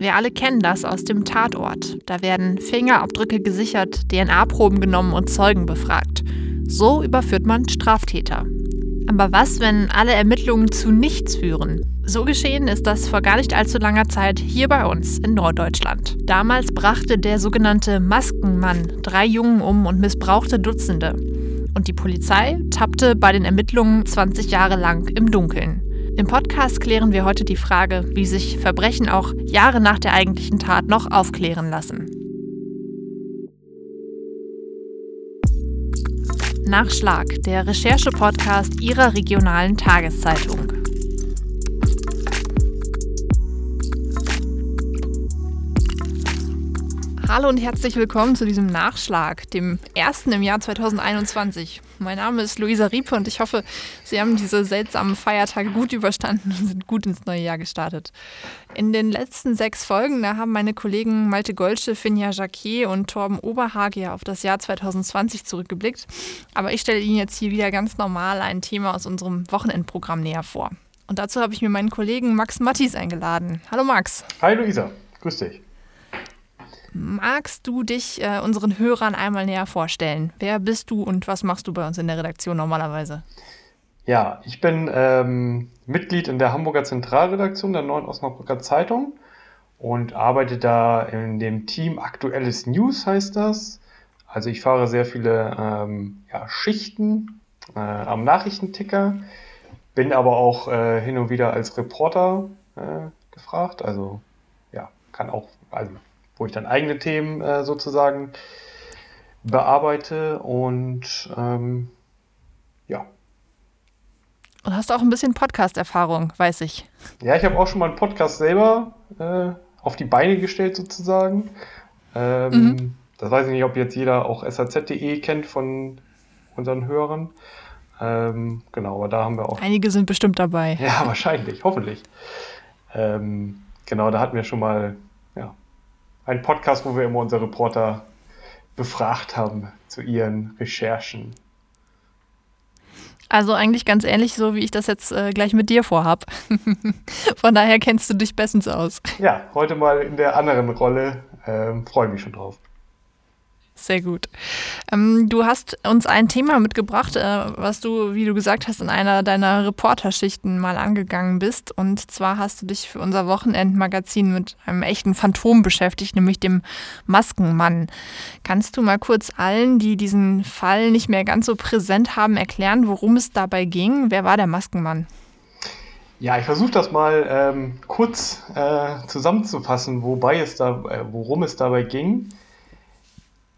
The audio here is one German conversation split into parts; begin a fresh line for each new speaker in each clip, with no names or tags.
Wir alle kennen das aus dem Tatort. Da werden Fingerabdrücke gesichert, DNA-Proben genommen und Zeugen befragt. So überführt man Straftäter. Aber was, wenn alle Ermittlungen zu nichts führen? So geschehen ist das vor gar nicht allzu langer Zeit hier bei uns in Norddeutschland. Damals brachte der sogenannte Maskenmann drei Jungen um und missbrauchte Dutzende. Und die Polizei tappte bei den Ermittlungen 20 Jahre lang im Dunkeln. Im Podcast klären wir heute die Frage, wie sich Verbrechen auch Jahre nach der eigentlichen Tat noch aufklären lassen. Nachschlag, der Recherche-Podcast Ihrer regionalen Tageszeitung. Hallo und herzlich willkommen zu diesem Nachschlag, dem ersten im Jahr 2021. Mein Name ist Luisa Riepe und ich hoffe, Sie haben diese seltsamen Feiertage gut überstanden und sind gut ins neue Jahr gestartet. In den letzten sechs Folgen, da haben meine Kollegen Malte Golsche, Finja Jacquet und Torben Oberhage auf das Jahr 2020 zurückgeblickt. Aber ich stelle Ihnen jetzt hier wieder ganz normal ein Thema aus unserem Wochenendprogramm näher vor. Und dazu habe ich mir meinen Kollegen Max Mattis eingeladen. Hallo Max.
Hi Luisa, grüß dich.
Magst du dich äh, unseren Hörern einmal näher vorstellen? Wer bist du und was machst du bei uns in der Redaktion normalerweise?
Ja, ich bin ähm, Mitglied in der Hamburger Zentralredaktion der Neuen Osnabrücker Zeitung und arbeite da in dem Team Aktuelles News, heißt das. Also ich fahre sehr viele ähm, ja, Schichten äh, am Nachrichtenticker, bin aber auch äh, hin und wieder als Reporter äh, gefragt. Also ja, kann auch, also wo ich dann eigene Themen äh, sozusagen bearbeite und ähm, ja.
Und hast auch ein bisschen Podcast-Erfahrung, weiß ich.
Ja, ich habe auch schon mal einen Podcast selber äh, auf die Beine gestellt sozusagen. Ähm, mhm. Das weiß ich nicht, ob jetzt jeder auch SAZ.de kennt von unseren Hörern. Ähm, genau, aber da haben wir auch.
Einige sind bestimmt dabei.
Ja, wahrscheinlich, hoffentlich. Ähm, genau, da hatten wir schon mal ein Podcast, wo wir immer unsere Reporter befragt haben zu ihren Recherchen.
Also eigentlich ganz ähnlich, so wie ich das jetzt äh, gleich mit dir vorhab. Von daher kennst du dich bestens aus.
Ja, heute mal in der anderen Rolle. Ähm, Freue mich schon drauf.
Sehr gut. Ähm, du hast uns ein Thema mitgebracht, äh, was du, wie du gesagt hast, in einer deiner Reporterschichten mal angegangen bist. Und zwar hast du dich für unser Wochenendmagazin mit einem echten Phantom beschäftigt, nämlich dem Maskenmann. Kannst du mal kurz allen, die diesen Fall nicht mehr ganz so präsent haben, erklären, worum es dabei ging? Wer war der Maskenmann?
Ja, ich versuche das mal ähm, kurz äh, zusammenzufassen, wobei es da, äh, worum es dabei ging.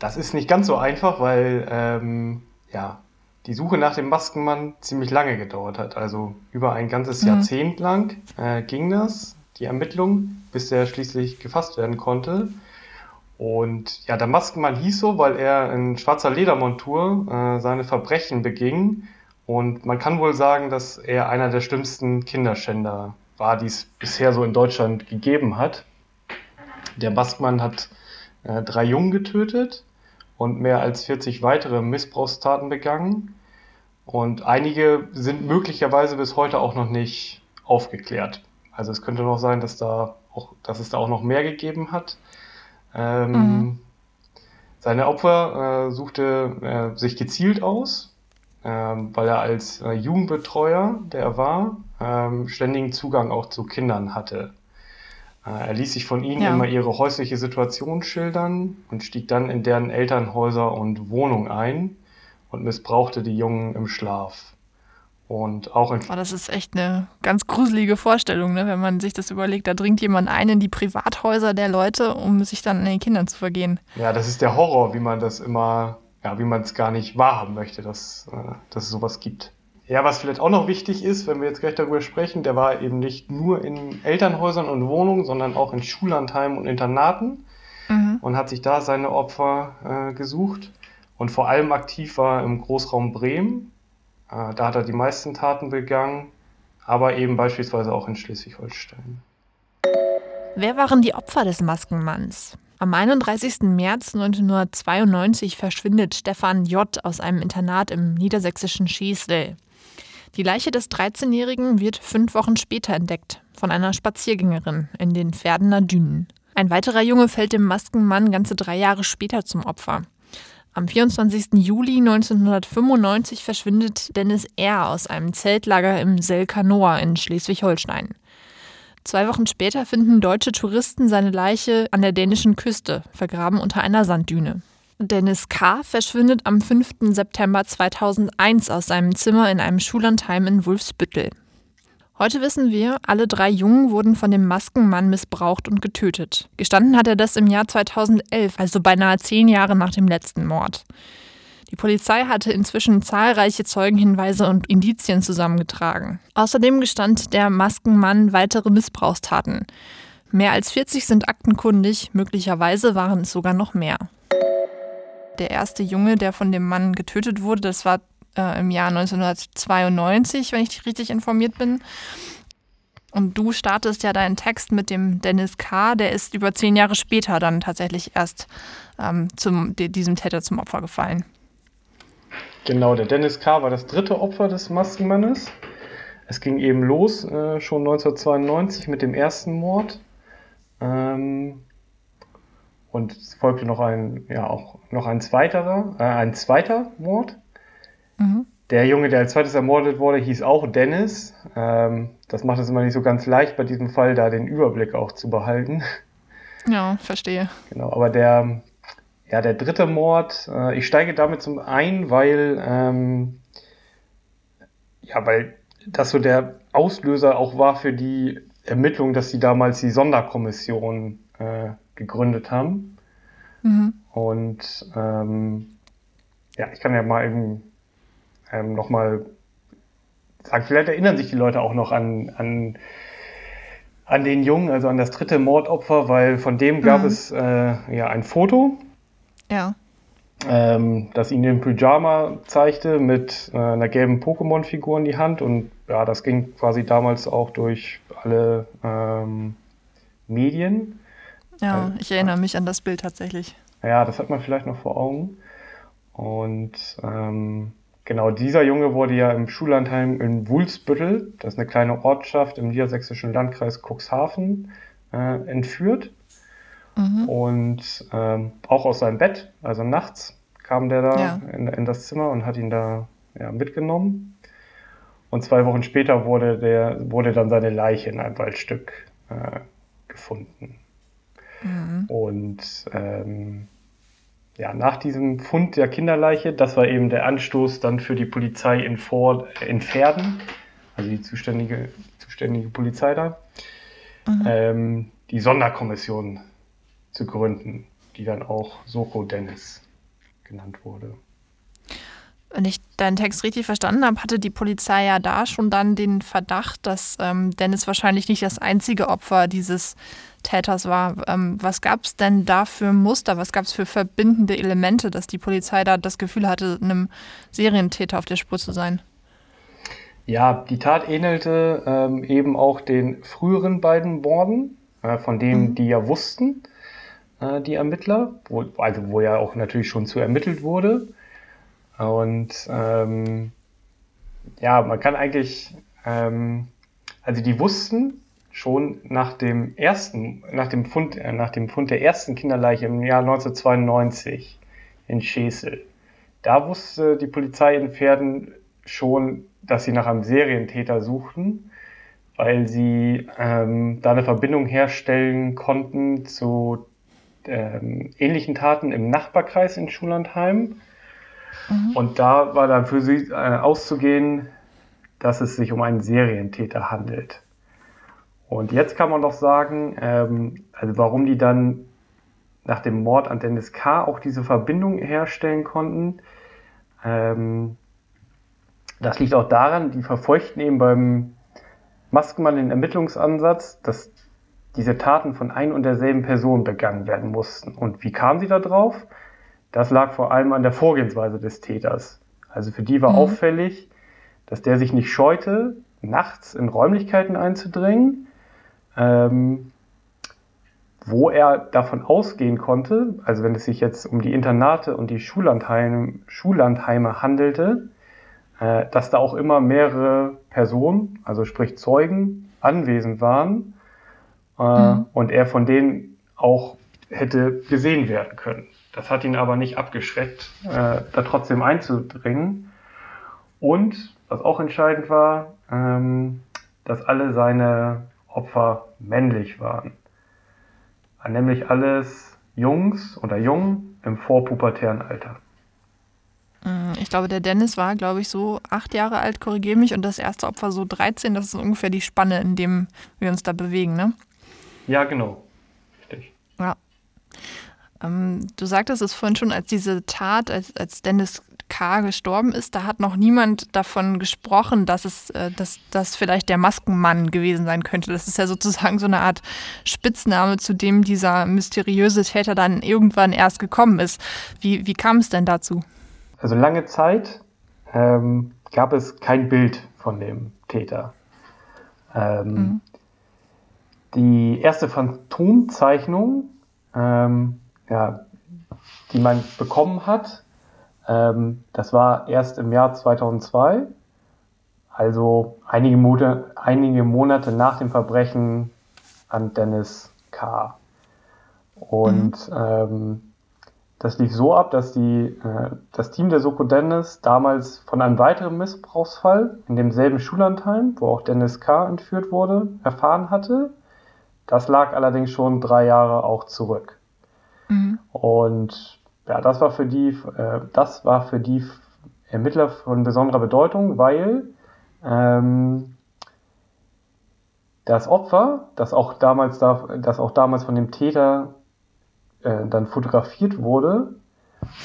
Das ist nicht ganz so einfach, weil ähm, ja, die Suche nach dem Maskenmann ziemlich lange gedauert hat. Also über ein ganzes mhm. Jahrzehnt lang äh, ging das, die Ermittlung, bis er schließlich gefasst werden konnte. Und ja, der Maskenmann hieß so, weil er in schwarzer Ledermontur äh, seine Verbrechen beging. Und man kann wohl sagen, dass er einer der schlimmsten Kinderschänder war, die es bisher so in Deutschland gegeben hat. Der Maskenmann hat äh, drei Jungen getötet und mehr als 40 weitere Missbrauchstaten begangen. Und einige sind möglicherweise bis heute auch noch nicht aufgeklärt. Also es könnte noch sein, dass, da auch, dass es da auch noch mehr gegeben hat. Ähm, mhm. Seine Opfer äh, suchte äh, sich gezielt aus, äh, weil er als äh, Jugendbetreuer, der er war, ähm, ständigen Zugang auch zu Kindern hatte. Äh, er ließ sich von ihnen ja. immer ihre häusliche Situation schildern und stieg dann in deren Elternhäuser und Wohnung ein und missbrauchte die Jungen im Schlaf. Und auch in
oh, das ist echt eine ganz gruselige Vorstellung, ne? wenn man sich das überlegt. Da dringt jemand ein in die Privathäuser der Leute, um sich dann an den Kindern zu vergehen.
Ja, das ist der Horror, wie man das immer, ja, wie man es gar nicht wahrhaben möchte, dass, äh, dass es sowas gibt. Ja, was vielleicht auch noch wichtig ist, wenn wir jetzt gleich darüber sprechen, der war eben nicht nur in Elternhäusern und Wohnungen, sondern auch in Schullandheimen und Internaten mhm. und hat sich da seine Opfer äh, gesucht. Und vor allem aktiv war im Großraum Bremen. Äh, da hat er die meisten Taten begangen, aber eben beispielsweise auch in Schleswig-Holstein.
Wer waren die Opfer des Maskenmanns? Am 31. März 1992 verschwindet Stefan J. aus einem Internat im niedersächsischen Schießel. Die Leiche des 13-Jährigen wird fünf Wochen später entdeckt, von einer Spaziergängerin in den Pferdener Dünen. Ein weiterer Junge fällt dem Maskenmann ganze drei Jahre später zum Opfer. Am 24. Juli 1995 verschwindet Dennis R. aus einem Zeltlager im Selkanoa in Schleswig-Holstein. Zwei Wochen später finden deutsche Touristen seine Leiche an der dänischen Küste, vergraben unter einer Sanddüne. Dennis K. verschwindet am 5. September 2001 aus seinem Zimmer in einem Schullandheim in Wulfsbüttel. Heute wissen wir, alle drei Jungen wurden von dem Maskenmann missbraucht und getötet. Gestanden hat er das im Jahr 2011, also beinahe zehn Jahre nach dem letzten Mord. Die Polizei hatte inzwischen zahlreiche Zeugenhinweise und Indizien zusammengetragen. Außerdem gestand der Maskenmann weitere Missbrauchstaten. Mehr als 40 sind aktenkundig, möglicherweise waren es sogar noch mehr. Der erste Junge, der von dem Mann getötet wurde, das war äh, im Jahr 1992, wenn ich richtig informiert bin. Und du startest ja deinen Text mit dem Dennis K., der ist über zehn Jahre später dann tatsächlich erst ähm, zum, diesem Täter zum Opfer gefallen.
Genau, der Dennis K. war das dritte Opfer des Maskenmannes. Es ging eben los, äh, schon 1992 mit dem ersten Mord. Ähm, und es folgte noch ein, ja, auch noch ein zweiterer, äh, ein zweiter Mord. Mhm. Der Junge, der als zweites ermordet wurde, hieß auch Dennis. Ähm, das macht es immer nicht so ganz leicht, bei diesem Fall da den Überblick auch zu behalten.
Ja, verstehe.
Genau, aber der, ja, der dritte Mord, äh, ich steige damit zum ein, weil, ähm, ja, weil das so der Auslöser auch war für die Ermittlung, dass sie damals die Sonderkommission äh, gegründet haben. Mhm. Und ähm, ja, ich kann ja mal eben ähm, nochmal sagen, vielleicht erinnern sich die Leute auch noch an, an, an den Jungen, also an das dritte Mordopfer, weil von dem gab mhm. es äh, ja ein Foto.
Ja.
Ähm, das ihn im Pyjama zeigte mit äh, einer gelben Pokémon-Figur in die Hand und ja, das ging quasi damals auch durch alle ähm, Medien.
Ja, ich erinnere mich an das Bild tatsächlich.
Ja, das hat man vielleicht noch vor Augen. Und ähm, genau, dieser Junge wurde ja im Schullandheim in Wulsbüttel, das ist eine kleine Ortschaft im niedersächsischen Landkreis Cuxhaven, äh, entführt. Mhm. Und ähm, auch aus seinem Bett, also nachts, kam der da ja. in, in, das Zimmer und hat ihn da ja, mitgenommen. Und zwei Wochen später wurde, der, wurde dann seine Leiche in einem Waldstück äh, gefunden. Mhm. Und ähm, ja, nach diesem Fund der Kinderleiche, das war eben der Anstoß dann für die Polizei in, Vor in Pferden, also die zuständige, zuständige Polizei da, mhm. ähm, die Sonderkommission zu gründen, die dann auch Soko Dennis genannt wurde.
Wenn ich deinen Text richtig verstanden habe, hatte die Polizei ja da schon dann den Verdacht, dass ähm, Dennis wahrscheinlich nicht das einzige Opfer dieses Täters war. Ähm, was gab es denn da für Muster? Was gab es für verbindende Elemente, dass die Polizei da das Gefühl hatte, einem Serientäter auf der Spur zu sein?
Ja, die Tat ähnelte ähm, eben auch den früheren beiden Morden, äh, von denen mhm. die ja wussten, äh, die Ermittler, wo, also wo ja auch natürlich schon zu ermittelt wurde. Und ähm, ja, man kann eigentlich, ähm, also die wussten, schon nach dem ersten, nach dem Fund, äh, nach dem Fund der ersten Kinderleiche im Jahr 1992 in Schesel. Da wusste die Polizei in Pferden schon, dass sie nach einem Serientäter suchten, weil sie ähm, da eine Verbindung herstellen konnten zu ähm, ähnlichen Taten im Nachbarkreis in Schullandheim. Mhm. Und da war dann für sie äh, auszugehen, dass es sich um einen Serientäter handelt. Und jetzt kann man doch sagen, ähm, also warum die dann nach dem Mord an Dennis K. auch diese Verbindung herstellen konnten. Ähm, das liegt auch daran, die verfeuchten eben beim Maskenmann den Ermittlungsansatz, dass diese Taten von ein und derselben Person begangen werden mussten. Und wie kamen sie da drauf? Das lag vor allem an der Vorgehensweise des Täters. Also für die war mhm. auffällig, dass der sich nicht scheute, nachts in Räumlichkeiten einzudringen, ähm, wo er davon ausgehen konnte, also wenn es sich jetzt um die Internate und die Schullandheime, Schullandheime handelte, äh, dass da auch immer mehrere Personen, also sprich Zeugen, anwesend waren äh, mhm. und er von denen auch hätte gesehen werden können. Das hat ihn aber nicht abgeschreckt, äh, da trotzdem einzudringen. Und was auch entscheidend war, ähm, dass alle seine Opfer männlich waren. Nämlich alles Jungs oder Jungen im vorpubertären Alter.
Mm, ich glaube, der Dennis war, glaube ich, so acht Jahre alt, korrigiere mich, und das erste Opfer so 13. Das ist ungefähr die Spanne, in dem wir uns da bewegen, ne?
Ja, genau.
Richtig. Ja. Ähm, du sagtest es vorhin schon, als diese Tat, als, als Dennis K. gestorben ist, da hat noch niemand davon gesprochen, dass es, äh, dass das vielleicht der Maskenmann gewesen sein könnte. Das ist ja sozusagen so eine Art Spitzname, zu dem dieser mysteriöse Täter dann irgendwann erst gekommen ist. Wie, wie kam es denn dazu?
Also lange Zeit ähm, gab es kein Bild von dem Täter. Ähm, mhm. Die erste Phantomzeichnung, ähm, ja, die man bekommen hat, ähm, das war erst im Jahr 2002, also einige, Monate, einige Monate nach dem Verbrechen an Dennis K. Und mhm. ähm, das lief so ab, dass die, äh, das Team der Soko Dennis damals von einem weiteren Missbrauchsfall in demselben Schullandheim, wo auch Dennis K. entführt wurde, erfahren hatte. Das lag allerdings schon drei Jahre auch zurück. Mhm. Und ja, das war für die, äh, das war für die Ermittler von besonderer Bedeutung, weil ähm, das Opfer, das auch damals, das auch damals von dem Täter äh, dann fotografiert wurde.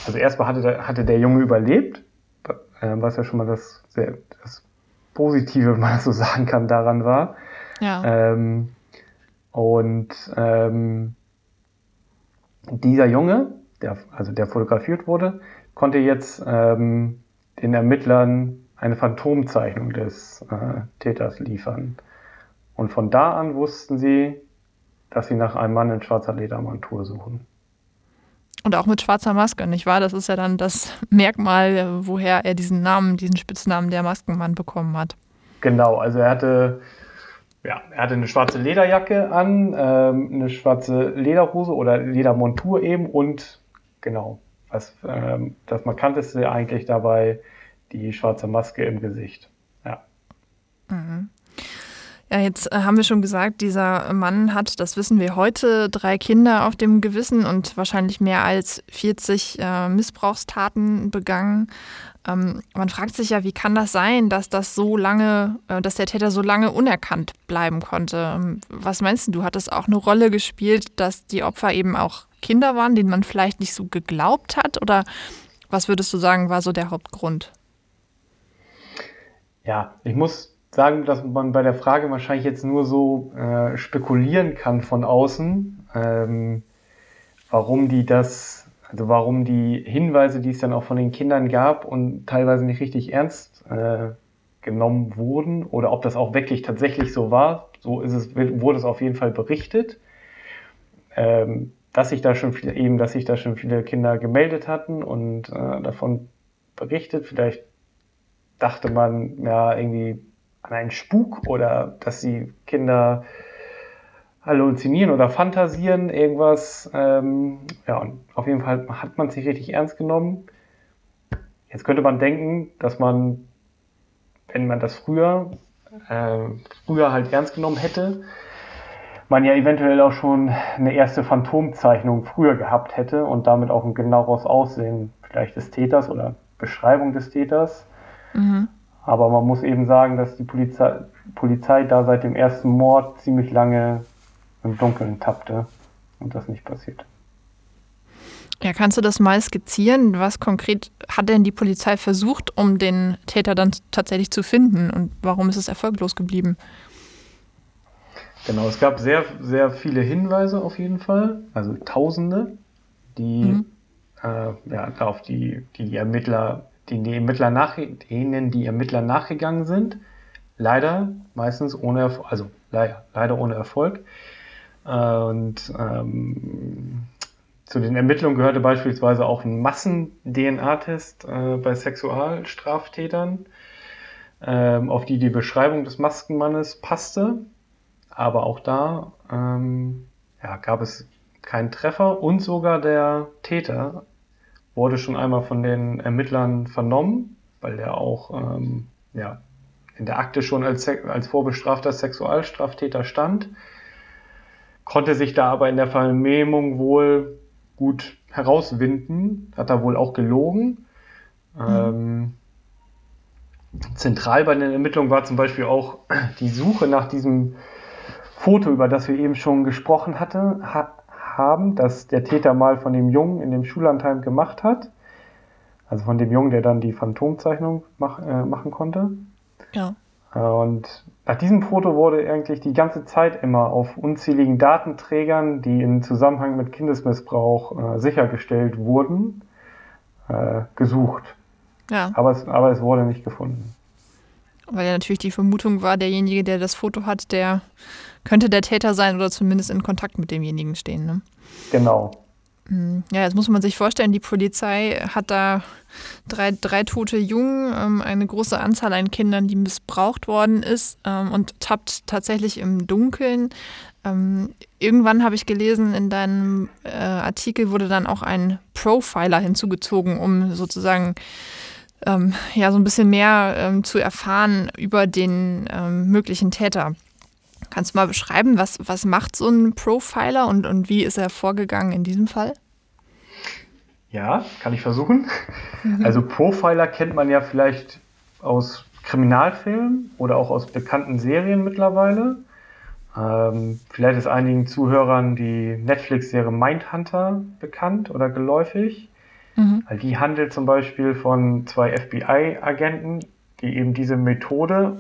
Also erstmal hatte der, hatte der Junge überlebt, äh, was ja schon mal das, sehr, das Positive, wenn man so sagen kann, daran war. Ja. Ähm, und ähm, dieser Junge, der, also der fotografiert wurde, konnte jetzt ähm, den Ermittlern eine Phantomzeichnung des äh, Täters liefern. Und von da an wussten sie, dass sie nach einem Mann in schwarzer Ledermontur suchen.
Und auch mit schwarzer Maske, nicht wahr? Das ist ja dann das Merkmal, woher er diesen Namen, diesen Spitznamen der Maskenmann bekommen hat.
Genau, also er hatte, ja, er hatte eine schwarze Lederjacke an, ähm, eine schwarze Lederhose oder Ledermontur eben und genau, was ähm, das markanteste eigentlich dabei, die schwarze Maske im Gesicht. Ja.
Mhm. Ja, jetzt äh, haben wir schon gesagt, dieser Mann hat, das wissen wir heute, drei Kinder auf dem Gewissen und wahrscheinlich mehr als 40 äh, Missbrauchstaten begangen. Ähm, man fragt sich ja, wie kann das sein, dass das so lange, äh, dass der Täter so lange unerkannt bleiben konnte? Ähm, was meinst du? Du hattest auch eine Rolle gespielt, dass die Opfer eben auch Kinder waren, denen man vielleicht nicht so geglaubt hat? Oder was würdest du sagen, war so der Hauptgrund?
Ja, ich muss sagen, dass man bei der Frage wahrscheinlich jetzt nur so äh, spekulieren kann von außen, ähm, warum die das, also warum die Hinweise, die es dann auch von den Kindern gab und teilweise nicht richtig ernst äh, genommen wurden oder ob das auch wirklich tatsächlich so war. So ist es, wurde es auf jeden Fall berichtet. Ähm, dass sich da schon viele, eben, dass sich da schon viele Kinder gemeldet hatten und äh, davon berichtet. Vielleicht dachte man, ja, irgendwie an einen Spuk oder dass die Kinder halluzinieren oder fantasieren, irgendwas. Ähm, ja, und auf jeden Fall hat man sich richtig ernst genommen. Jetzt könnte man denken, dass man, wenn man das früher, äh, früher halt ernst genommen hätte, man ja eventuell auch schon eine erste Phantomzeichnung früher gehabt hätte und damit auch ein genaueres Aussehen vielleicht des Täters oder Beschreibung des Täters. Mhm. Aber man muss eben sagen, dass die Polizei, Polizei da seit dem ersten Mord ziemlich lange im Dunkeln tappte und das nicht passiert.
Ja, kannst du das mal skizzieren? Was konkret hat denn die Polizei versucht, um den Täter dann tatsächlich zu finden und warum ist es erfolglos geblieben?
Genau, es gab sehr, sehr viele Hinweise auf jeden Fall, also Tausende, die mhm. äh, ja, auf die, die Ermittler denen die Ermittler, nach, denen die Ermittler nachgegangen sind. Leider meistens ohne Erfolg, also leider ohne Erfolg. Und ähm, zu den Ermittlungen gehörte beispielsweise auch ein Massen-DNA-Test äh, bei Sexualstraftätern. ähm, auf die die Beschreibung des Maskenmannes passte. Aber auch da ähm, ja, gab es keinen Treffer und sogar der Täter wurde schon einmal von den Ermittlern vernommen, weil er auch ähm, ja, in der Akte schon als, als vorbestrafter Sexualstraftäter stand, konnte sich da aber in der Vernehmung wohl gut herauswinden, hat er wohl auch gelogen. Mhm. Ähm, zentral bei den Ermittlungen war zum Beispiel auch die Suche nach diesem Foto, über das wir eben schon gesprochen hatte, ha haben, das der Täter mal von dem Jungen in dem Schullandheim gemacht hat. Also von dem Jungen, der dann die Phantomzeichnung mach, äh, machen konnte. Ja. Und nach diesem Foto wurde eigentlich die ganze Zeit immer auf unzähligen Datenträgern, die in Zusammenhang mit Kindesmissbrauch äh, sichergestellt wurden, äh, gesucht. Ja. Aber es, aber es wurde nicht gefunden.
Weil ja natürlich die Vermutung war, derjenige, der das Foto hat, der könnte der Täter sein oder zumindest in Kontakt mit demjenigen stehen. Ne?
Genau.
Hm. Ja, jetzt muss man sich vorstellen, die Polizei hat da drei, drei tote Jungen, ähm, eine große Anzahl an Kindern, die missbraucht worden ist ähm, und tappt tatsächlich im Dunkeln. Ähm, irgendwann habe ich gelesen, in deinem äh, Artikel wurde dann auch ein Profiler hinzugezogen, um sozusagen ähm, ja so ein bisschen mehr ähm, zu erfahren über den ähm, möglichen Täter. Kannst du mal beschreiben, was, was macht so ein Profiler und, und wie ist er vorgegangen in diesem Fall?
Ja, kann ich versuchen. Mhm. Also Profiler kennt man ja vielleicht aus Kriminalfilmen oder auch aus bekannten Serien mittlerweile. Ähm, vielleicht ist einigen Zuhörern die Netflix-Serie Mindhunter bekannt oder geläufig. Mhm. Die handelt zum Beispiel von zwei FBI-Agenten, die eben diese Methode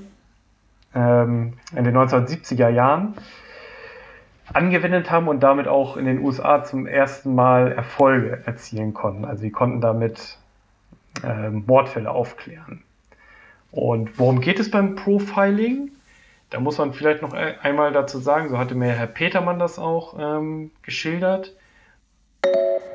ähm, in den 1970er Jahren angewendet haben und damit auch in den USA zum ersten Mal Erfolge erzielen konnten. Also sie konnten damit ähm, Mordfälle aufklären. Und worum geht es beim Profiling? Da muss man vielleicht noch einmal dazu sagen, so hatte mir Herr Petermann das auch ähm, geschildert.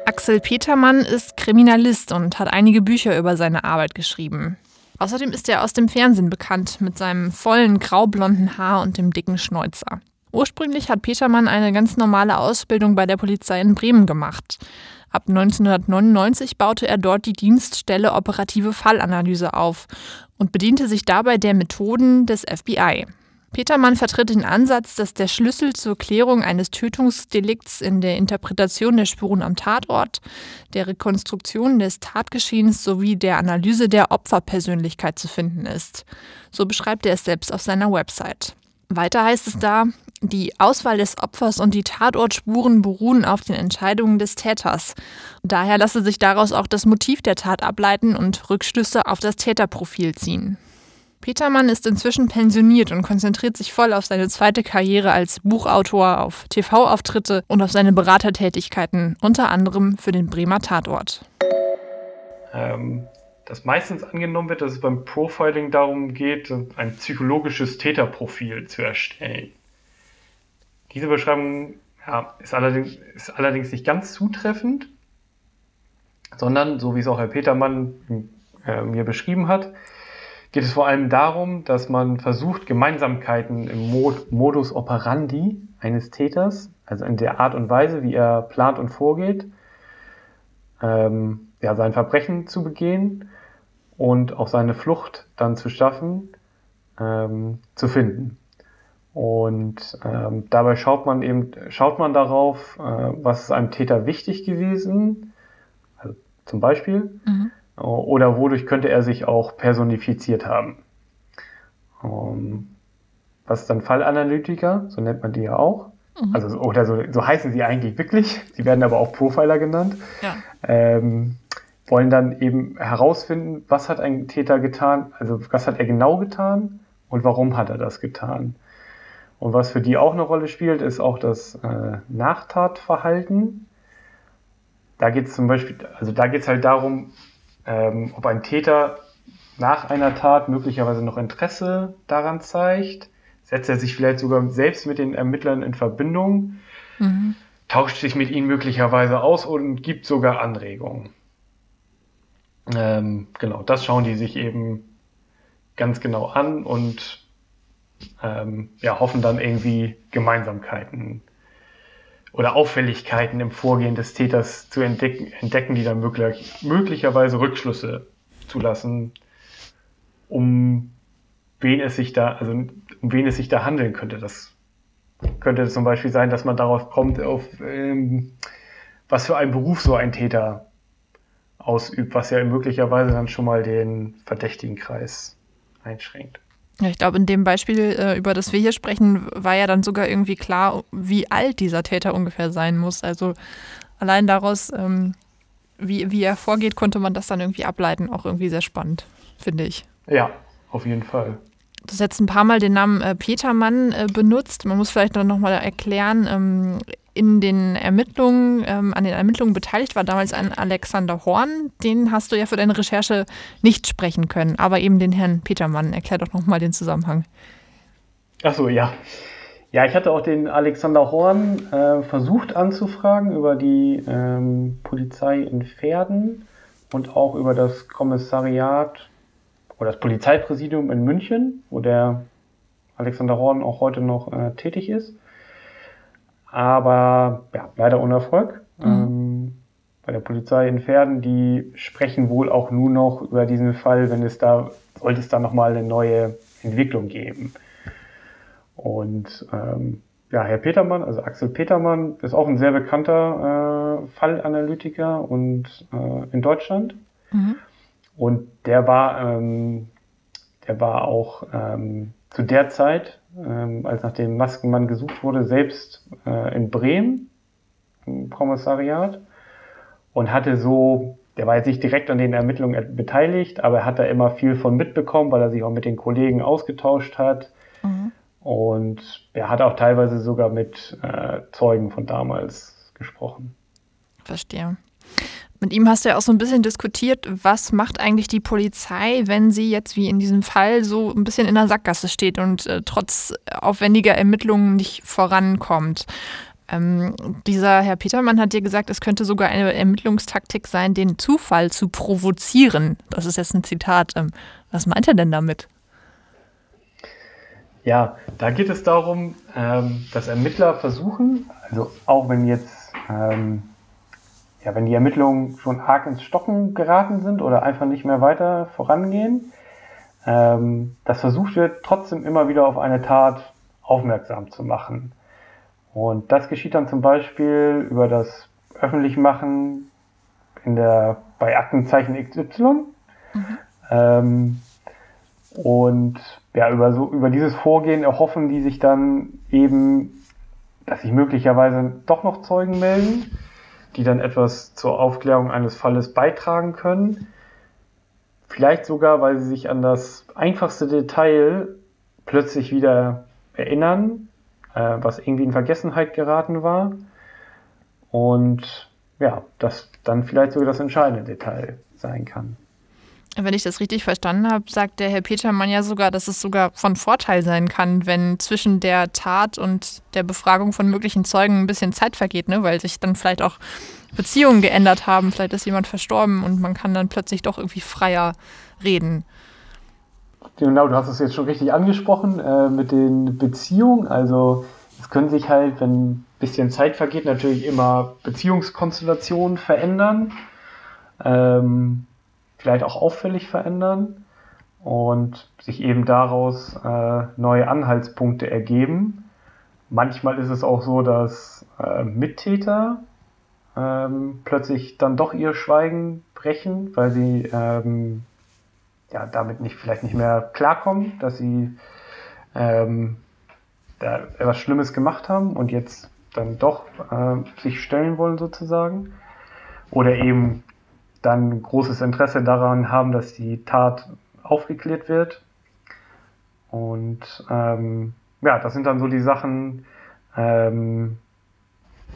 Axel Petermann ist Kriminalist und hat einige Bücher über seine Arbeit geschrieben. Außerdem ist er aus dem Fernsehen bekannt mit seinem vollen graublonden Haar und dem dicken Schnäuzer. Ursprünglich hat Petermann eine ganz normale Ausbildung bei der Polizei in Bremen gemacht. Ab 1999 baute er dort die Dienststelle Operative Fallanalyse auf und bediente sich dabei der Methoden des FBI. Petermann vertritt den Ansatz, dass der Schlüssel zur Klärung eines Tötungsdelikts in der Interpretation der Spuren am Tatort, der Rekonstruktion des Tatgeschehens sowie der Analyse der Opferpersönlichkeit zu finden ist. So beschreibt er es selbst auf seiner Website. Weiter heißt es da, die Auswahl des Opfers und die Tatortspuren beruhen auf den Entscheidungen des Täters. Daher lasse sich daraus auch das Motiv der Tat ableiten und Rückschlüsse auf das Täterprofil ziehen. Petermann ist inzwischen pensioniert und konzentriert sich voll auf seine zweite Karriere als Buchautor, auf TV-Auftritte und auf seine Beratertätigkeiten, unter anderem für den Bremer Tatort.
Ähm, dass meistens angenommen wird, dass es beim Profiling darum geht, ein psychologisches Täterprofil zu erstellen. Diese Beschreibung ja, ist, allerdings, ist allerdings nicht ganz zutreffend, sondern, so wie es auch Herr Petermann äh, mir beschrieben hat, geht es vor allem darum, dass man versucht, Gemeinsamkeiten im Mod Modus operandi eines Täters, also in der Art und Weise, wie er plant und vorgeht, ähm, ja, sein Verbrechen zu begehen und auch seine Flucht dann zu schaffen, ähm, zu finden. Und ähm, dabei schaut man eben, schaut man darauf, äh, was ist einem Täter wichtig gewesen, also zum Beispiel, mhm. Oder wodurch könnte er sich auch personifiziert haben? Ähm, was ist dann Fallanalytiker? So nennt man die ja auch. Mhm. Also, oder so, so, heißen sie eigentlich wirklich. Sie werden aber auch Profiler genannt. Ja. Ähm, wollen dann eben herausfinden, was hat ein Täter getan, also was hat er genau getan und warum hat er das getan. Und was für die auch eine Rolle spielt, ist auch das äh, Nachtatverhalten. Da geht es zum Beispiel, also da geht es halt darum, ähm, ob ein Täter nach einer Tat möglicherweise noch Interesse daran zeigt, setzt er sich vielleicht sogar selbst mit den Ermittlern in Verbindung, mhm. tauscht sich mit ihnen möglicherweise aus und gibt sogar Anregungen. Ähm, genau, das schauen die sich eben ganz genau an und ähm, ja, hoffen dann irgendwie Gemeinsamkeiten oder Auffälligkeiten im Vorgehen des Täters zu entdecken, entdecken die dann möglich, möglicherweise Rückschlüsse zulassen, um wen es sich da, also um wen es sich da handeln könnte. Das könnte zum Beispiel sein, dass man darauf kommt, auf ähm, was für einen Beruf so ein Täter ausübt, was ja möglicherweise dann schon mal den verdächtigen Kreis einschränkt.
Ja, ich glaube, in dem Beispiel, äh, über das wir hier sprechen, war ja dann sogar irgendwie klar, wie alt dieser Täter ungefähr sein muss. Also allein daraus, ähm, wie, wie er vorgeht, konnte man das dann irgendwie ableiten. Auch irgendwie sehr spannend, finde ich.
Ja, auf jeden Fall.
Du hast jetzt ein paar Mal den Namen äh, Petermann äh, benutzt. Man muss vielleicht noch mal erklären, ähm, in den Ermittlungen, ähm, an den Ermittlungen beteiligt war damals ein Alexander Horn. Den hast du ja für deine Recherche nicht sprechen können, aber eben den Herrn Petermann. Erklär doch nochmal den Zusammenhang.
Achso, ja. Ja, ich hatte auch den Alexander Horn äh, versucht anzufragen über die ähm, Polizei in Pferden und auch über das Kommissariat oder das Polizeipräsidium in München, wo der Alexander Horn auch heute noch äh, tätig ist aber ja, leider ohne Erfolg. Mhm. Ähm, bei der Polizei in Pferden, die sprechen wohl auch nur noch über diesen Fall, wenn es da, sollte es da nochmal eine neue Entwicklung geben. Und ähm, ja, Herr Petermann, also Axel Petermann, ist auch ein sehr bekannter äh, Fallanalytiker und äh, in Deutschland. Mhm. Und der war, ähm, der war auch ähm, zu der Zeit ähm, als nach dem Maskenmann gesucht wurde, selbst äh, in Bremen im Kommissariat und hatte so, der war jetzt nicht direkt an den Ermittlungen beteiligt, aber er hat da immer viel von mitbekommen, weil er sich auch mit den Kollegen ausgetauscht hat. Mhm. Und er hat auch teilweise sogar mit äh, Zeugen von damals gesprochen.
Verstehe. Mit ihm hast du ja auch so ein bisschen diskutiert, was macht eigentlich die Polizei, wenn sie jetzt wie in diesem Fall so ein bisschen in der Sackgasse steht und äh, trotz aufwendiger Ermittlungen nicht vorankommt. Ähm, dieser Herr Petermann hat dir gesagt, es könnte sogar eine Ermittlungstaktik sein, den Zufall zu provozieren. Das ist jetzt ein Zitat. Ähm, was meint er denn damit?
Ja, da geht es darum, ähm, dass Ermittler versuchen, also auch wenn jetzt ähm, ja, wenn die Ermittlungen schon arg ins Stocken geraten sind oder einfach nicht mehr weiter vorangehen, ähm, dass versucht wird, trotzdem immer wieder auf eine Tat aufmerksam zu machen. Und das geschieht dann zum Beispiel über das Öffentlichmachen in der, bei Aktenzeichen XY. Mhm. Ähm, und ja, über, so, über dieses Vorgehen erhoffen die sich dann eben, dass sich möglicherweise doch noch Zeugen melden die dann etwas zur Aufklärung eines Falles beitragen können. Vielleicht sogar, weil sie sich an das einfachste Detail plötzlich wieder erinnern, äh, was irgendwie in Vergessenheit geraten war. Und ja, das dann vielleicht sogar das entscheidende Detail sein kann.
Wenn ich das richtig verstanden habe, sagt der Herr Petermann ja sogar, dass es sogar von Vorteil sein kann, wenn zwischen der Tat und der Befragung von möglichen Zeugen ein bisschen Zeit vergeht, ne? weil sich dann vielleicht auch Beziehungen geändert haben. Vielleicht ist jemand verstorben und man kann dann plötzlich doch irgendwie freier reden.
Genau, du hast es jetzt schon richtig angesprochen äh, mit den Beziehungen. Also es können sich halt, wenn ein bisschen Zeit vergeht, natürlich immer Beziehungskonstellationen verändern. Ähm, vielleicht auch auffällig verändern und sich eben daraus äh, neue Anhaltspunkte ergeben. Manchmal ist es auch so, dass äh, Mittäter ähm, plötzlich dann doch ihr Schweigen brechen, weil sie ähm, ja, damit nicht, vielleicht nicht mehr klarkommen, dass sie ähm, da etwas Schlimmes gemacht haben und jetzt dann doch äh, sich stellen wollen sozusagen. Oder eben dann großes Interesse daran haben, dass die Tat aufgeklärt wird. Und ähm, ja, das sind dann so die Sachen, ähm,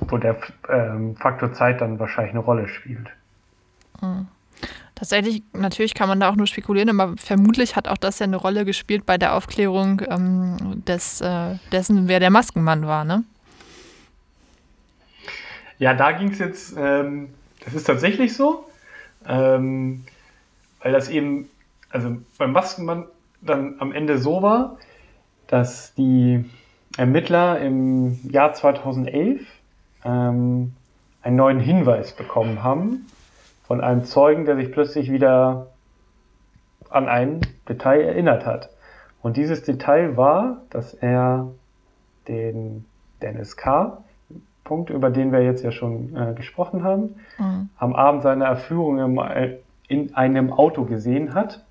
wo der ähm, Faktor Zeit dann wahrscheinlich eine Rolle spielt.
Mhm. Tatsächlich, natürlich kann man da auch nur spekulieren, aber vermutlich hat auch das ja eine Rolle gespielt bei der Aufklärung ähm, des, äh, dessen, wer der Maskenmann war, ne?
Ja, da ging es jetzt, ähm, das ist tatsächlich so. Ähm, weil das eben, also beim Maskenmann dann am Ende so war, dass die Ermittler im Jahr 2011 ähm, einen neuen Hinweis bekommen haben von einem Zeugen, der sich plötzlich wieder an ein Detail erinnert hat. Und dieses Detail war, dass er den Dennis K., Punkt, über den wir jetzt ja schon äh, gesprochen haben, mhm. am Abend seiner Erführung im, äh, in einem Auto gesehen hat.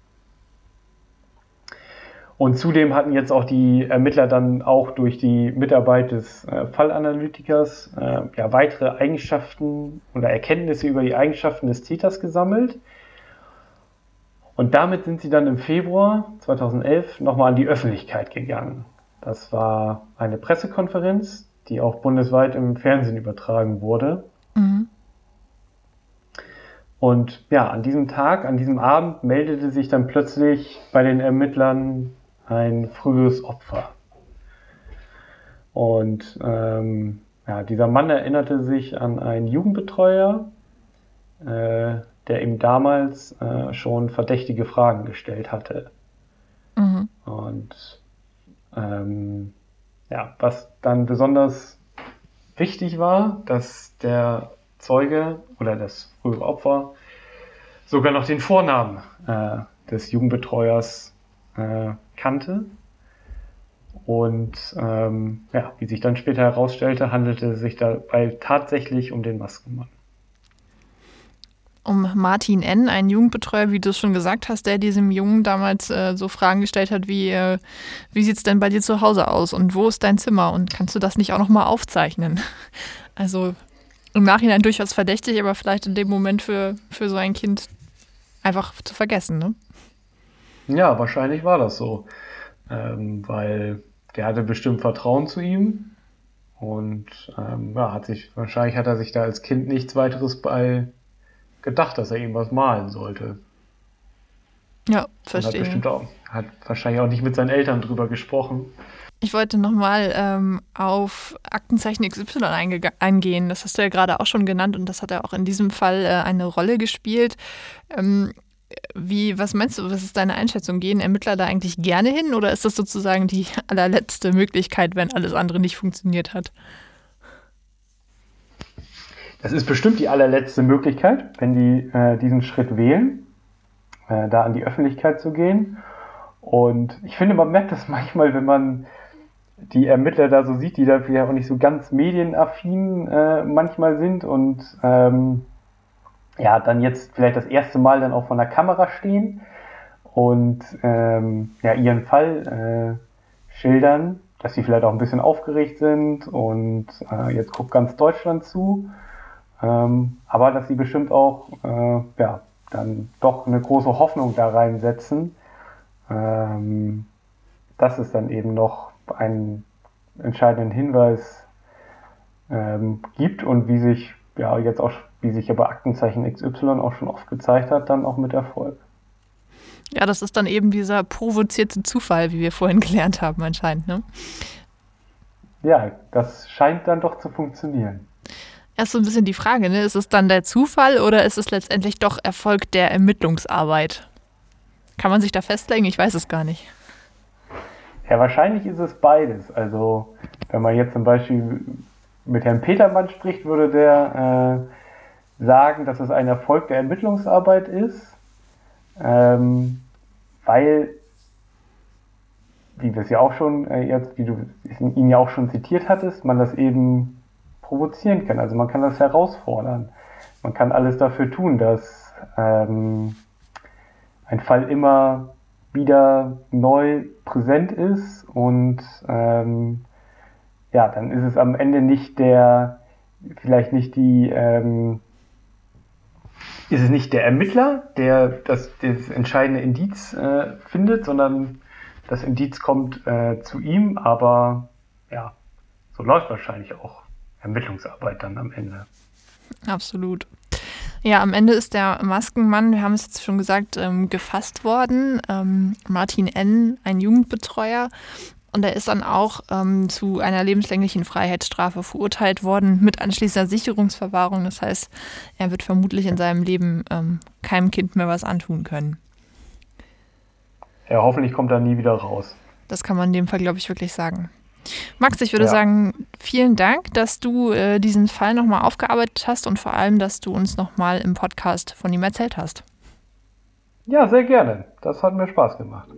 Und zudem hatten jetzt auch die Ermittler dann auch durch die Mitarbeit des äh, Fallanalytikers äh, ja, weitere Eigenschaften oder Erkenntnisse über die Eigenschaften des Täters gesammelt. Und damit sind sie dann im Februar 2011 nochmal an die Öffentlichkeit gegangen. Das war eine Pressekonferenz, die auch bundesweit im Fernsehen übertragen wurde. Mhm. Und ja, an diesem Tag, an diesem Abend meldete sich dann plötzlich bei den Ermittlern ein frühes Opfer. Und ähm, ja, dieser Mann erinnerte sich an einen Jugendbetreuer, äh, der ihm damals äh, schon verdächtige Fragen gestellt hatte. Mhm. Und ähm, ja, was dann besonders wichtig war, dass der Zeuge oder das frühere Opfer sogar noch den Vornamen äh, des Jugendbetreuers äh, kannte. Und ähm, ja, wie sich dann später herausstellte, handelte es sich dabei tatsächlich um den Maskenmann
um Martin N., einen Jugendbetreuer, wie du es schon gesagt hast, der diesem Jungen damals äh, so Fragen gestellt hat wie, äh, wie sieht es denn bei dir zu Hause aus und wo ist dein Zimmer und kannst du das nicht auch nochmal aufzeichnen? Also im Nachhinein durchaus verdächtig, aber vielleicht in dem Moment für, für so ein Kind einfach zu vergessen, ne?
Ja, wahrscheinlich war das so, ähm, weil der hatte bestimmt Vertrauen zu ihm und ähm, ja, hat sich, wahrscheinlich hat er sich da als Kind nichts weiteres bei gedacht, dass er ihm was malen sollte.
Ja, verstehe.
Hat, bestimmt auch, hat wahrscheinlich auch nicht mit seinen Eltern drüber gesprochen.
Ich wollte nochmal ähm, auf Aktenzeichen XY eingehen. Das hast du ja gerade auch schon genannt und das hat ja auch in diesem Fall äh, eine Rolle gespielt. Ähm, wie, was meinst du, was ist deine Einschätzung? Gehen Ermittler da eigentlich gerne hin oder ist das sozusagen die allerletzte Möglichkeit, wenn alles andere nicht funktioniert hat?
Es ist bestimmt die allerletzte Möglichkeit, wenn die äh, diesen Schritt wählen, äh, da an die Öffentlichkeit zu gehen. Und ich finde, man merkt das manchmal, wenn man die Ermittler da so sieht, die da vielleicht auch nicht so ganz medienaffin äh, manchmal sind und ähm, ja, dann jetzt vielleicht das erste Mal dann auch vor der Kamera stehen und ähm, ja, ihren Fall äh, schildern, dass sie vielleicht auch ein bisschen aufgeregt sind und äh, jetzt guckt ganz Deutschland zu. Ähm, aber dass sie bestimmt auch äh, ja, dann doch eine große Hoffnung da reinsetzen, ähm, dass es dann eben noch einen entscheidenden Hinweis ähm, gibt und wie sich ja jetzt auch, wie sich ja bei Aktenzeichen XY auch schon oft gezeigt hat, dann auch mit Erfolg.
Ja, das ist dann eben dieser provozierte Zufall, wie wir vorhin gelernt haben, anscheinend, ne?
Ja, das scheint dann doch zu funktionieren
erst so ein bisschen die Frage, ne? ist es dann der Zufall oder ist es letztendlich doch Erfolg der Ermittlungsarbeit? Kann man sich da festlegen? Ich weiß es gar nicht.
Ja, wahrscheinlich ist es beides. Also, wenn man jetzt zum Beispiel mit Herrn Petermann spricht, würde der äh, sagen, dass es ein Erfolg der Ermittlungsarbeit ist, ähm, weil, wie wir es ja auch schon äh, jetzt, wie du ihn ja auch schon zitiert hattest, man das eben provozieren kann. Also man kann das herausfordern. Man kann alles dafür tun, dass ähm, ein Fall immer wieder neu präsent ist und ähm, ja, dann ist es am Ende nicht der, vielleicht nicht die, ähm, ist es nicht der Ermittler, der das, das entscheidende Indiz äh, findet, sondern das Indiz kommt äh, zu ihm, aber ja, so läuft wahrscheinlich auch Ermittlungsarbeit dann am Ende.
Absolut. Ja, am Ende ist der Maskenmann, wir haben es jetzt schon gesagt, ähm, gefasst worden. Ähm, Martin N., ein Jugendbetreuer. Und er ist dann auch ähm, zu einer lebenslänglichen Freiheitsstrafe verurteilt worden mit anschließender Sicherungsverwahrung. Das heißt, er wird vermutlich in seinem Leben ähm, keinem Kind mehr was antun können.
ja, hoffentlich kommt er nie wieder raus.
Das kann man in dem Fall, glaube ich, wirklich sagen. Max, ich würde ja. sagen, vielen Dank, dass du äh, diesen Fall nochmal aufgearbeitet hast und vor allem, dass du uns nochmal im Podcast von ihm erzählt hast.
Ja, sehr gerne. Das hat mir Spaß gemacht.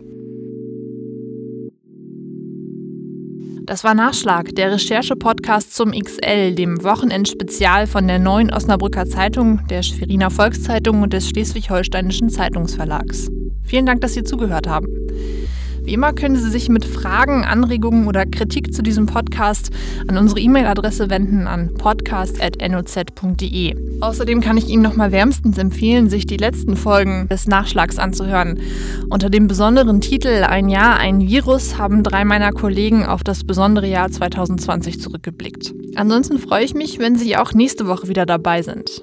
Das war Nachschlag, der Recherche-Podcast zum XL, dem Wochenendspezial von der Neuen Osnabrücker Zeitung, der Schweriner Volkszeitung und des Schleswig-Holsteinischen Zeitungsverlags. Vielen Dank, dass Sie zugehört haben. Wie immer können Sie sich mit Fragen, Anregungen oder Kritik zu diesem Podcast an unsere E-Mail-Adresse wenden an podcast.noz.de. Außerdem kann ich Ihnen nochmal wärmstens empfehlen, sich die letzten Folgen des Nachschlags anzuhören. Unter dem besonderen Titel Ein Jahr, ein Virus haben drei meiner Kollegen auf das besondere Jahr 2020 zurückgeblickt. Ansonsten freue ich mich, wenn Sie auch nächste Woche wieder dabei sind.